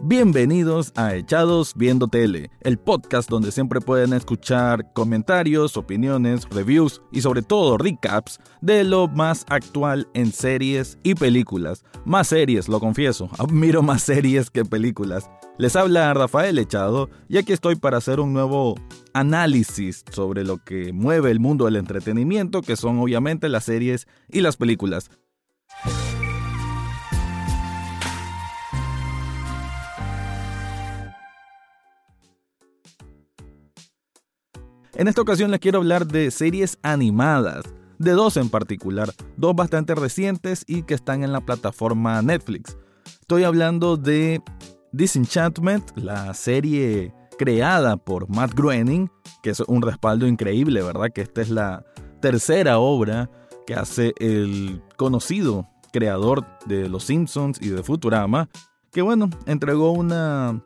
Bienvenidos a Echados Viendo Tele, el podcast donde siempre pueden escuchar comentarios, opiniones, reviews y sobre todo recaps de lo más actual en series y películas. Más series, lo confieso, admiro más series que películas. Les habla Rafael Echado y aquí estoy para hacer un nuevo análisis sobre lo que mueve el mundo del entretenimiento, que son obviamente las series y las películas. En esta ocasión les quiero hablar de series animadas, de dos en particular, dos bastante recientes y que están en la plataforma Netflix. Estoy hablando de Disenchantment, la serie creada por Matt Groening, que es un respaldo increíble, ¿verdad? Que esta es la tercera obra que hace el conocido creador de Los Simpsons y de Futurama, que bueno, entregó una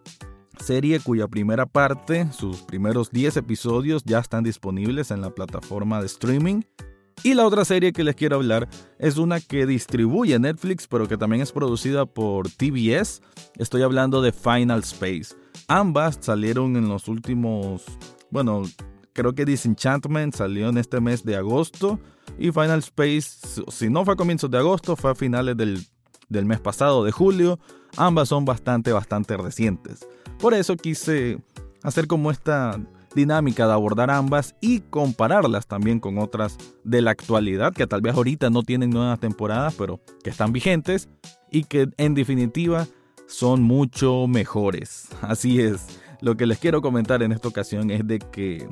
serie cuya primera parte, sus primeros 10 episodios ya están disponibles en la plataforma de streaming. Y la otra serie que les quiero hablar es una que distribuye Netflix, pero que también es producida por TBS. Estoy hablando de Final Space. Ambas salieron en los últimos, bueno, creo que Disenchantment salió en este mes de agosto y Final Space, si no fue a comienzos de agosto, fue a finales del, del mes pasado, de julio. Ambas son bastante, bastante recientes. Por eso quise hacer como esta dinámica de abordar ambas y compararlas también con otras de la actualidad que tal vez ahorita no tienen nuevas temporadas, pero que están vigentes y que en definitiva son mucho mejores. Así es, lo que les quiero comentar en esta ocasión es de que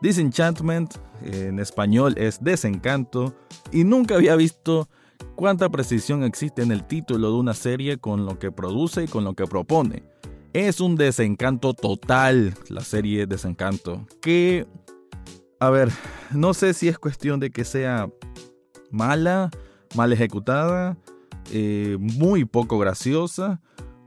Disenchantment en español es desencanto y nunca había visto cuánta precisión existe en el título de una serie con lo que produce y con lo que propone. Es un desencanto total la serie Desencanto. Que, a ver, no sé si es cuestión de que sea mala, mal ejecutada, eh, muy poco graciosa,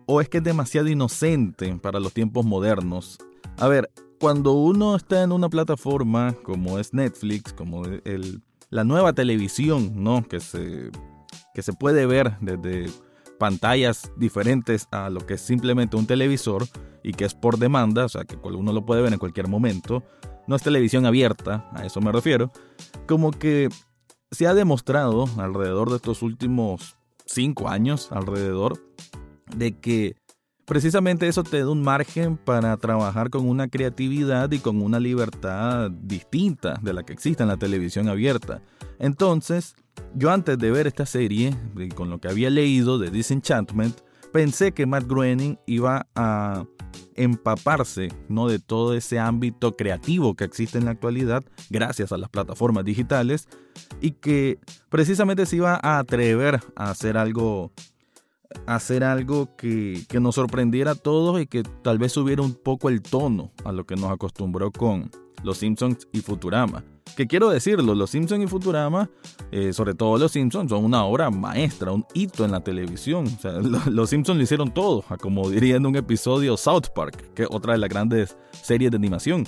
o es que es demasiado inocente para los tiempos modernos. A ver, cuando uno está en una plataforma como es Netflix, como el, la nueva televisión, ¿no? Que se, que se puede ver desde pantallas diferentes a lo que es simplemente un televisor y que es por demanda, o sea que uno lo puede ver en cualquier momento, no es televisión abierta, a eso me refiero, como que se ha demostrado alrededor de estos últimos cinco años, alrededor, de que precisamente eso te da un margen para trabajar con una creatividad y con una libertad distinta de la que existe en la televisión abierta. Entonces, yo antes de ver esta serie, con lo que había leído de Disenchantment, pensé que Matt Groening iba a empaparse ¿no? de todo ese ámbito creativo que existe en la actualidad gracias a las plataformas digitales y que precisamente se iba a atrever a hacer algo hacer algo que, que nos sorprendiera a todos y que tal vez subiera un poco el tono a lo que nos acostumbró con Los Simpsons y Futurama que quiero decirlo, Los Simpsons y Futurama, eh, sobre todo Los Simpsons, son una obra maestra, un hito en la televisión. Los Simpsons lo hicieron todo, como diría en un episodio South Park, que es otra de las grandes series de animación.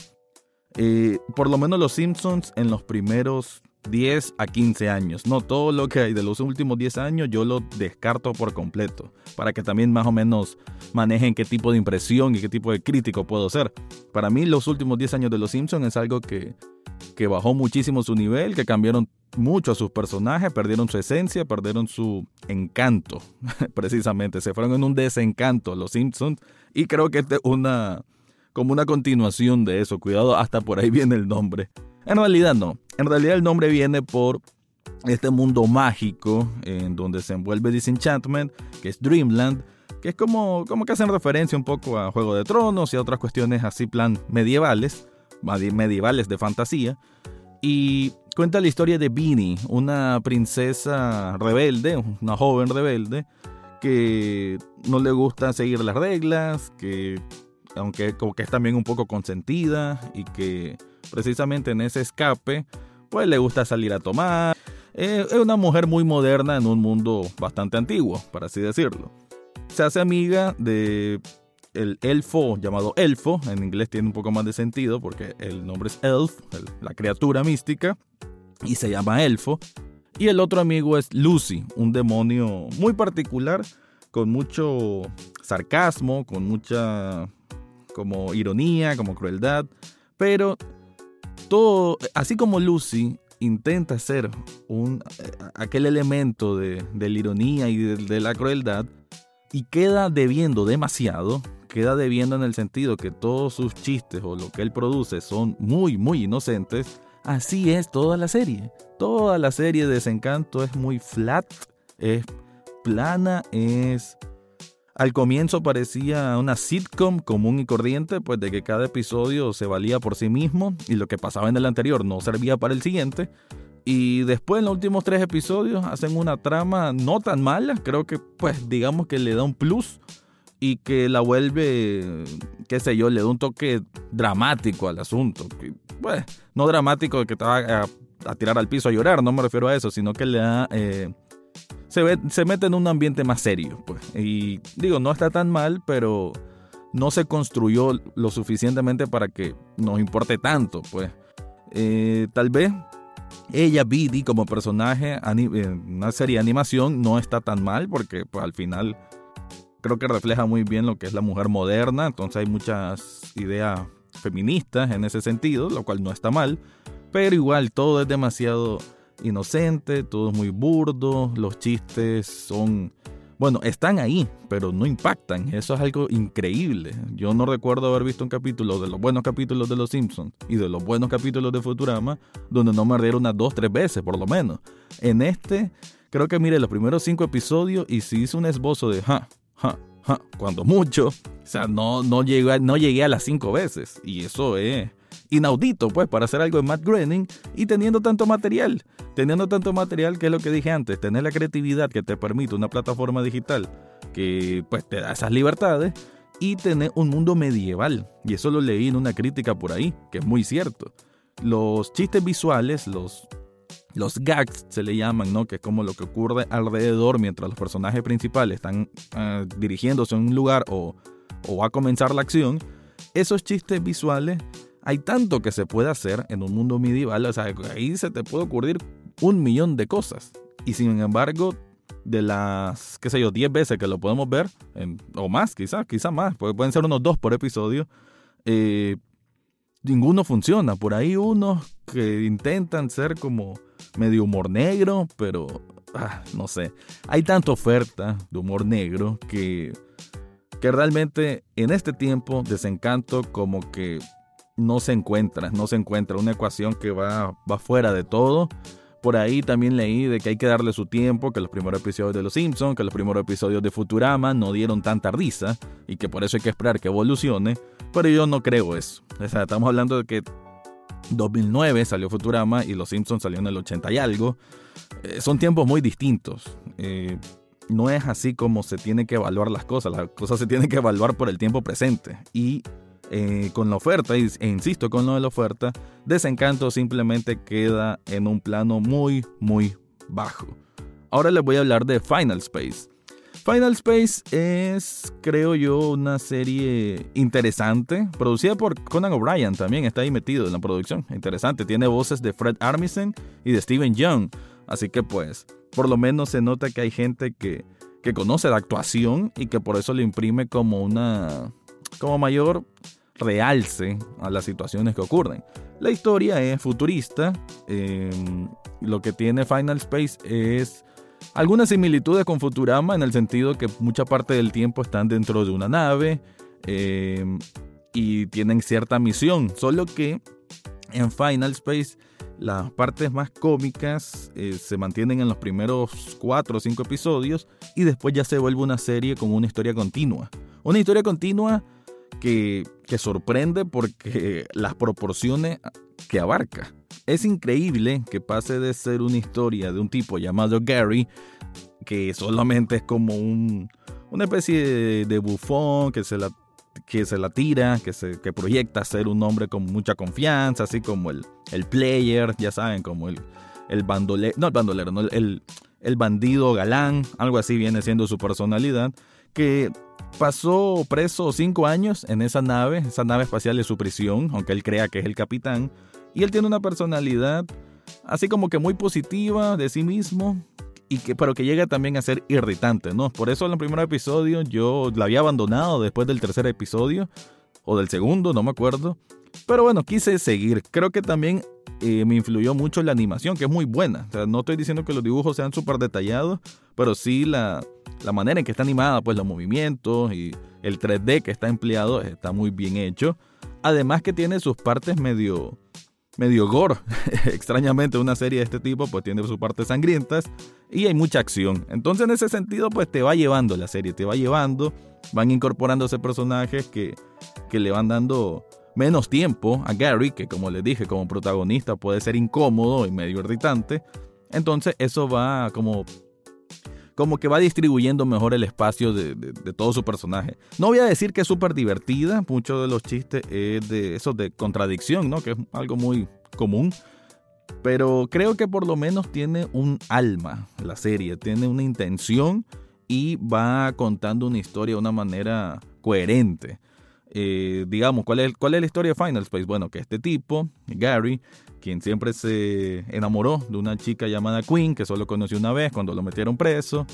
Eh, por lo menos Los Simpsons en los primeros 10 a 15 años. No todo lo que hay de los últimos 10 años yo lo descarto por completo, para que también más o menos manejen qué tipo de impresión y qué tipo de crítico puedo ser. Para mí los últimos 10 años de Los Simpsons es algo que que bajó muchísimo su nivel, que cambiaron mucho a sus personajes, perdieron su esencia, perdieron su encanto, precisamente. Se fueron en un desencanto los Simpsons y creo que este es una, como una continuación de eso. Cuidado, hasta por ahí viene el nombre. En realidad no. En realidad el nombre viene por este mundo mágico en donde se envuelve Disenchantment, que es Dreamland, que es como, como que hacen referencia un poco a Juego de Tronos y a otras cuestiones así plan medievales medievales de fantasía. Y cuenta la historia de Beanie, una princesa rebelde, una joven rebelde, que no le gusta seguir las reglas, que aunque como que es también un poco consentida y que precisamente en ese escape, pues le gusta salir a tomar. es una mujer muy moderna en un mundo bastante antiguo, por así decirlo. se hace amiga de el elfo llamado Elfo, en inglés tiene un poco más de sentido porque el nombre es Elf, la criatura mística, y se llama Elfo. Y el otro amigo es Lucy, un demonio muy particular, con mucho sarcasmo, con mucha como ironía, como crueldad, pero todo, así como Lucy intenta ser un, eh, aquel elemento de, la ironía y de la crueldad, y queda debiendo demasiado, queda debiendo en el sentido que todos sus chistes o lo que él produce son muy, muy inocentes, así es toda la serie. Toda la serie de Desencanto es muy flat, es plana, es... Al comienzo parecía una sitcom común y corriente, pues de que cada episodio se valía por sí mismo y lo que pasaba en el anterior no servía para el siguiente. Y después en los últimos tres episodios hacen una trama no tan mala, creo que pues digamos que le da un plus y que la vuelve, qué sé yo, le da un toque dramático al asunto. Pues, no dramático de que te va a, tirar al piso a llorar, no me refiero a eso, sino que le da... Eh, se, mete en un ambiente más serio, pues. Y digo, no está tan mal, pero no se construyó lo suficientemente para que nos importe tanto, pues. Eh, tal vez ella, Biddy, como personaje en una serie de animación, no está tan mal, porque pues, al final creo que refleja muy bien lo que es la mujer moderna, entonces hay muchas ideas feministas en ese sentido, lo cual no está mal, pero igual todo es demasiado inocente, todo es muy burdo, los chistes son, bueno, están ahí, pero no impactan, eso es algo increíble. Yo no recuerdo haber visto un capítulo de los buenos capítulos de Los Simpsons y de los buenos capítulos de Futurama donde no me rieron unas dos, tres veces por lo menos. En este, creo que mire los primeros cinco episodios y si hizo un esbozo de, ja, cuando mucho. O sea, no, no, llegué, no llegué a las cinco veces. Y eso es inaudito, pues, para hacer algo de Matt Groening y teniendo tanto material. Teniendo tanto material, que es lo que dije antes, tener la creatividad que te permite una plataforma digital que, pues, te da esas libertades y tener un mundo medieval. Y eso lo leí en una crítica por ahí, que es muy cierto. Los chistes visuales, los los gags se le llaman, ¿no? Que es como lo que ocurre alrededor mientras los personajes principales están ah, dirigiéndose a un lugar o, o a comenzar la acción. Esos chistes visuales, hay tanto que se puede hacer en un mundo medieval, o sea, ahí se te puede ocurrir un millón de cosas. Y sin embargo, de las, qué sé yo, 10 veces que lo podemos ver, o más, quizás, quizás más, pueden ser unos dos por episodio, eh, ninguno funciona. Por ahí unos que intentan ser como medio humor negro, pero ah, no sé. Hay tanta oferta de humor negro que, que realmente en este tiempo desencanto como que no se encuentra, no se encuentra una ecuación que va, va fuera de todo. Por ahí también leí de que hay que darle su tiempo, que los primeros episodios de Los Simpsons, que los primeros episodios de Futurama no dieron tanta risa y que por eso hay que esperar que evolucione. Pero yo no creo eso. O sea, estamos hablando de que 2009 salió Futurama y Los Simpsons salió en el 80 y algo. Eh, son tiempos muy distintos. Eh, no es así como se tiene que evaluar las cosas. Las cosas se tienen que evaluar por el tiempo presente. Y eh, con la oferta, e insisto con lo de la oferta, Desencanto simplemente queda en un plano muy, muy bajo. Ahora les voy a hablar de Final Space. Final Space es, creo yo, una serie interesante, producida por Conan O'Brien, también está ahí metido en la producción. Interesante, tiene voces de Fred Armisen y de Steven Young, así que pues, por lo menos se nota que hay gente que, que conoce la actuación y que por eso le imprime como una, como mayor realce a las situaciones que ocurren. La historia es futurista, em, lo que tiene Final Space es algunas similitudes con Futurama en el sentido que mucha parte del tiempo están dentro de una nave em, y tienen cierta misión, solo que en Final Space las partes más cómicas eh, se mantienen en los primeros 4 o 5 episodios y después ya se vuelve una serie con una historia continua. Una historia continua que, sorprende porque las proporciones que abarca. Es increíble que pase de ser una historia de un tipo llamado Gary, que solamente es como un, una especie de, bufón que se la que se la tira, que, se, que proyecta ser un hombre con mucha confianza, así como el, el player, ya saben, como el, el bandolero, no el bandolero, no, el, el bandido galán, algo así viene siendo su personalidad, que pasó preso cinco años en esa nave, esa nave espacial de su prisión, aunque él crea que es el capitán, y él tiene una personalidad así como que muy positiva de sí mismo, y que, pero que llega también a ser irritante, ¿no? Por eso en el primer episodio yo la había abandonado después del tercer episodio, o del segundo, no me acuerdo. Pero bueno, quise seguir. Creo que también eh, me influyó mucho la animación, que es muy buena. O sea, no estoy diciendo que los dibujos sean súper detallados, pero sí la, la manera en que está animada, pues los movimientos y el 3D que está empleado está muy bien hecho. Además que tiene sus partes medio medio gore. Extrañamente una serie de este tipo pues tiene sus partes sangrientas y hay mucha acción. Entonces en ese sentido pues te va llevando la serie, te va llevando, van incorporándose personajes que, que le van dando menos tiempo a Gary, que como les dije como protagonista puede ser incómodo y medio irritante. Entonces eso va como como que va distribuyendo mejor el espacio de, todo su personaje. No voy a decir que es súper divertida, muchos de los chistes es de eso de contradicción, ¿no? Que es algo muy común. Pero creo que por lo menos tiene un alma la serie, tiene una intención y va contando una historia de una manera coherente. Eh, digamos, ¿cuál es, ¿cuál es la historia de Final Space? Bueno, que este tipo, Gary, quien siempre se enamoró de una chica llamada Queen, que solo conoció una vez cuando lo metieron preso.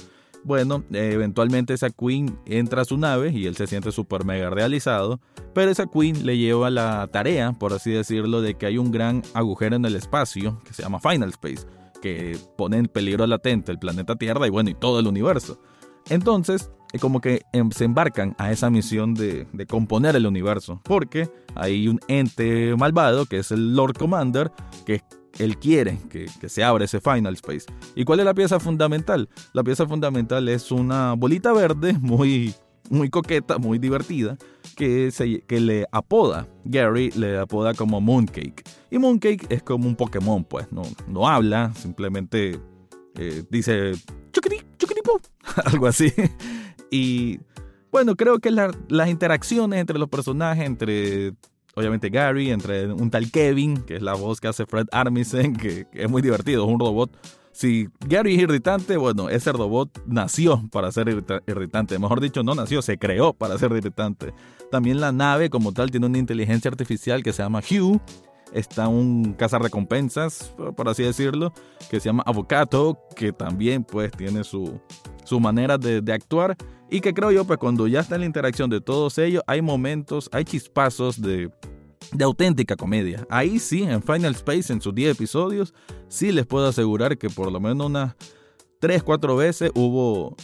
Bueno, eventualmente esa Queen entra a su nave y él se siente súper mega realizado, pero esa Queen le lleva la tarea, por así decirlo, de que hay un gran agujero en el espacio que se llama Final Space, que pone en peligro latente el planeta Tierra y bueno, y todo el universo. Entonces, como que em, se embarcan a esa misión de, componer el universo, porque hay un ente malvado que es el Lord Commander, que él quiere que, se abra ese Final Space. ¿Y cuál es la pieza fundamental? La pieza fundamental es una bolita verde muy, muy coqueta, muy divertida, que, se, que le apoda, Gary le apoda como Mooncake. Y Mooncake es como un Pokémon, pues, no, no habla, simplemente eh, dice algo así. Y bueno, creo que las interacciones entre los personajes, entre obviamente Gary, entre un tal Kevin, que es la voz que hace Fred Armisen, que, es muy divertido, es un robot. Si Gary es irritante, bueno, ese robot nació para ser irritante. Mejor dicho, no nació, se creó para ser irritante. También la nave como tal tiene una inteligencia artificial que se llama Hugh. Está un cazarrecompensas, por así decirlo, que se llama Avocado, que también pues tiene su, su manera de, actuar y que creo yo, pues cuando ya está en la interacción de todos ellos, hay momentos, hay chispazos de, de auténtica comedia. Ahí sí, en Final Space, en sus 10 episodios, sí les puedo asegurar que por lo menos unas 3, 4 veces hubo,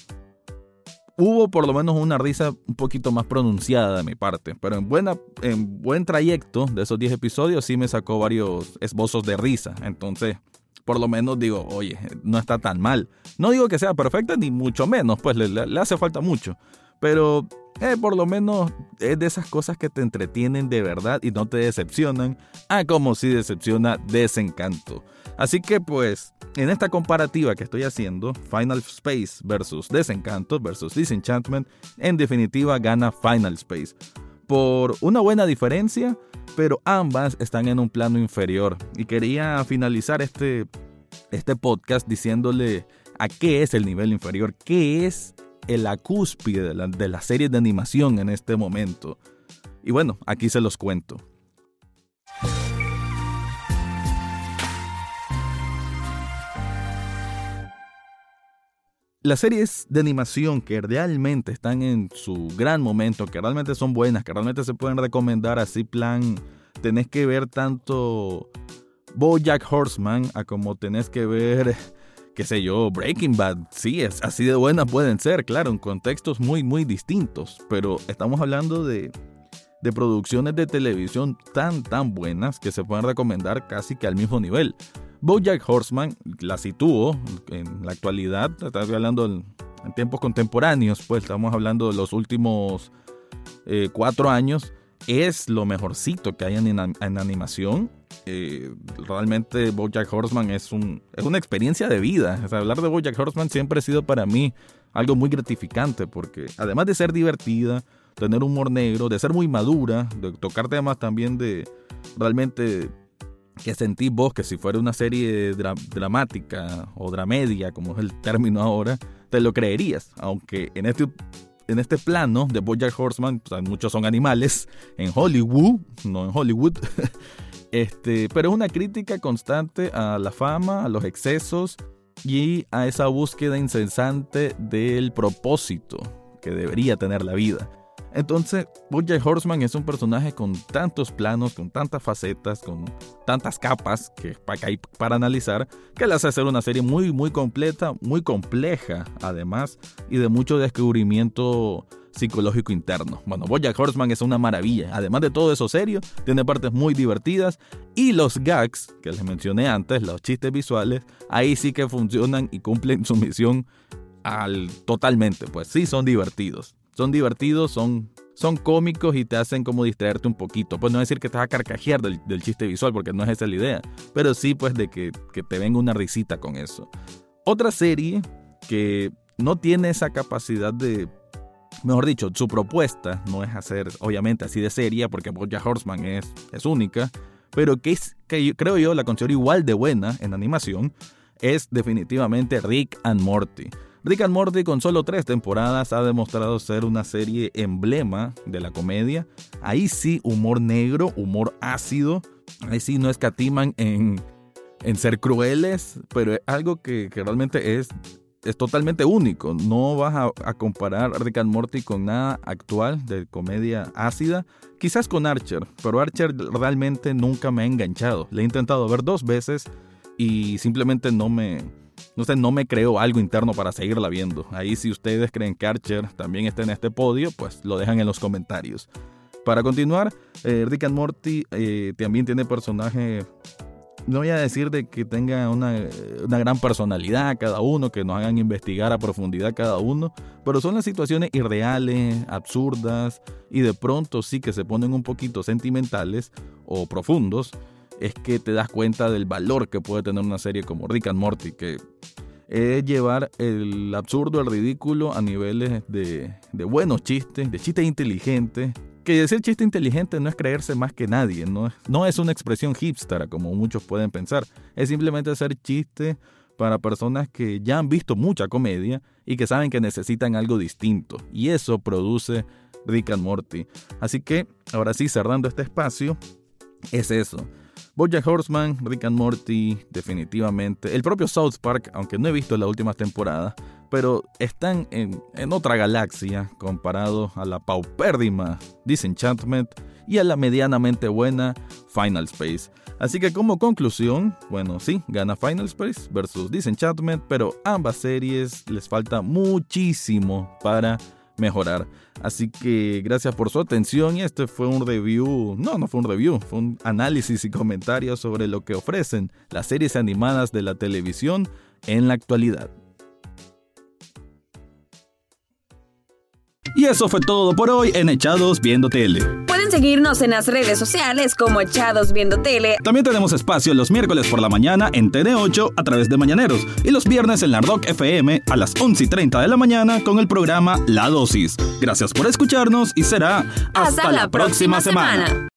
hubo por lo menos una risa un poquito más pronunciada de mi parte. Pero en, buena, en buen trayecto de esos 10 episodios sí me sacó varios esbozos de risa. Entonces, por lo menos digo, oye, no está tan mal. No digo que sea perfecta, ni mucho menos, pues le, hace falta mucho. Pero eh, por lo menos es de esas cosas que te entretienen de verdad y no te decepcionan, a como si decepciona Desencanto. Así que pues, en esta comparativa que estoy haciendo, Final Space versus Desencanto versus Disenchantment, en definitiva gana Final Space. Por una buena diferencia, pero ambas están en un plano inferior. Y quería finalizar este, este podcast diciéndole a qué es el nivel inferior, qué es la cúspide de la, de la serie de animación en este momento. Y bueno, aquí se los cuento. Las series de animación que realmente están en su gran momento, que realmente son buenas, que realmente se pueden recomendar así plan, tenés que ver tanto Bojack Horseman a como tenés que ver, qué sé yo, Breaking Bad. Sí, es así de buenas pueden ser, claro, en contextos muy, muy distintos, pero estamos hablando de, de producciones de televisión tan, tan buenas que se pueden recomendar casi que al mismo nivel. Bojack Horseman la sitúo en la actualidad, estamos hablando en, tiempos contemporáneos, pues estamos hablando de los últimos eh, cuatro años, es lo mejorcito que hay en, animación. Eh, realmente Bojack Horseman es, un, es una experiencia de vida. hablar de Bojack Horseman siempre ha sido para mí algo muy gratificante porque además de ser divertida, tener humor negro, de ser muy madura, de tocar temas también de realmente que sentís vos que si fuera una serie dramática o dramedia, como es el término ahora, te lo creerías. Aunque en este en este plano de Bojack Horseman, muchos son animales en Hollywood, no en Hollywood. Este, pero es una crítica constante a la fama, a los excesos y a esa búsqueda incesante del propósito que debería tener la vida. Entonces, Bojack Horseman es un personaje con tantos planos, con tantas facetas, con tantas capas que hay para analizar, que le hace hacer una serie muy, muy completa, muy compleja, además, y de mucho descubrimiento psicológico interno. Bueno, Bojack Horseman es una maravilla. Además de todo eso serio, tiene partes muy divertidas y los gags que les mencioné antes, los chistes visuales, ahí sí que funcionan y cumplen su misión al totalmente, pues sí son divertidos son divertidos, son, son cómicos y te hacen como distraerte un poquito. Pues no decir que te vas a carcajear del, chiste visual, porque no es esa la idea, pero sí pues de que, que te venga una risita con eso. Otra serie que no tiene esa capacidad de mejor dicho, su propuesta no es hacer, obviamente, así de seria, porque Bojack Horseman es, es única, pero que, es, que creo yo la considero igual de buena en animación, es definitivamente Rick and Morty. Rick and Morty con solo tres temporadas ha demostrado ser una serie emblema de la comedia. Ahí sí, humor negro, humor ácido. Ahí sí no escatiman en, en ser crueles, pero es algo que, realmente es, es totalmente único. No vas a, a, comparar Rick and Morty con nada actual de comedia ácida. Quizás con Archer, pero Archer realmente nunca me ha enganchado. Le he intentado ver dos veces y simplemente no me, sé, no me creo algo interno para seguirla viendo. Ahí si ustedes creen que Archer también está en este podio, pues lo dejan en los comentarios. Para continuar, eh, Rick and Morty eh, también tiene personaje, no voy a decir de que tenga una, una, gran personalidad cada uno, que nos hagan investigar a profundidad cada uno, pero son las situaciones irreales, absurdas y de pronto sí que se ponen un poquito sentimentales o profundos es que te das cuenta del valor que puede tener una serie como Rick and Morty, que es llevar el absurdo, el ridículo a niveles de, buenos chistes, de chistes inteligentes. Que decir chiste inteligente no es creerse más que nadie, no es, una expresión hipster como muchos pueden pensar, es simplemente hacer chistes para personas que ya han visto mucha comedia y que saben que necesitan algo distinto. Y eso produce Rick and Morty. Así que, ahora sí, cerrando este espacio, es eso. Bojack Horseman, Rick and Morty, definitivamente. El propio South Park, aunque no he visto la última temporada, pero están en, otra galaxia comparado a la paupérrima Disenchantment y a la medianamente buena Final Space. Así que como conclusión, bueno, sí, gana Final Space versus Disenchantment, pero ambas series les falta muchísimo para mejorar. Así que gracias por su atención y este fue un review, no, no fue un review, fue un análisis y comentarios sobre lo que ofrecen las series animadas de la televisión en la actualidad. Y eso fue todo por hoy en Echados Viendo Tele. Pueden seguirnos en las redes sociales como Echados Viendo Tele. También tenemos espacio los miércoles por la mañana en TN8 a través de Mañaneros y los viernes en la Rock FM a las 11 y 30 de la mañana con el programa La Dosis. Gracias por escucharnos y será hasta, la, próxima, semana.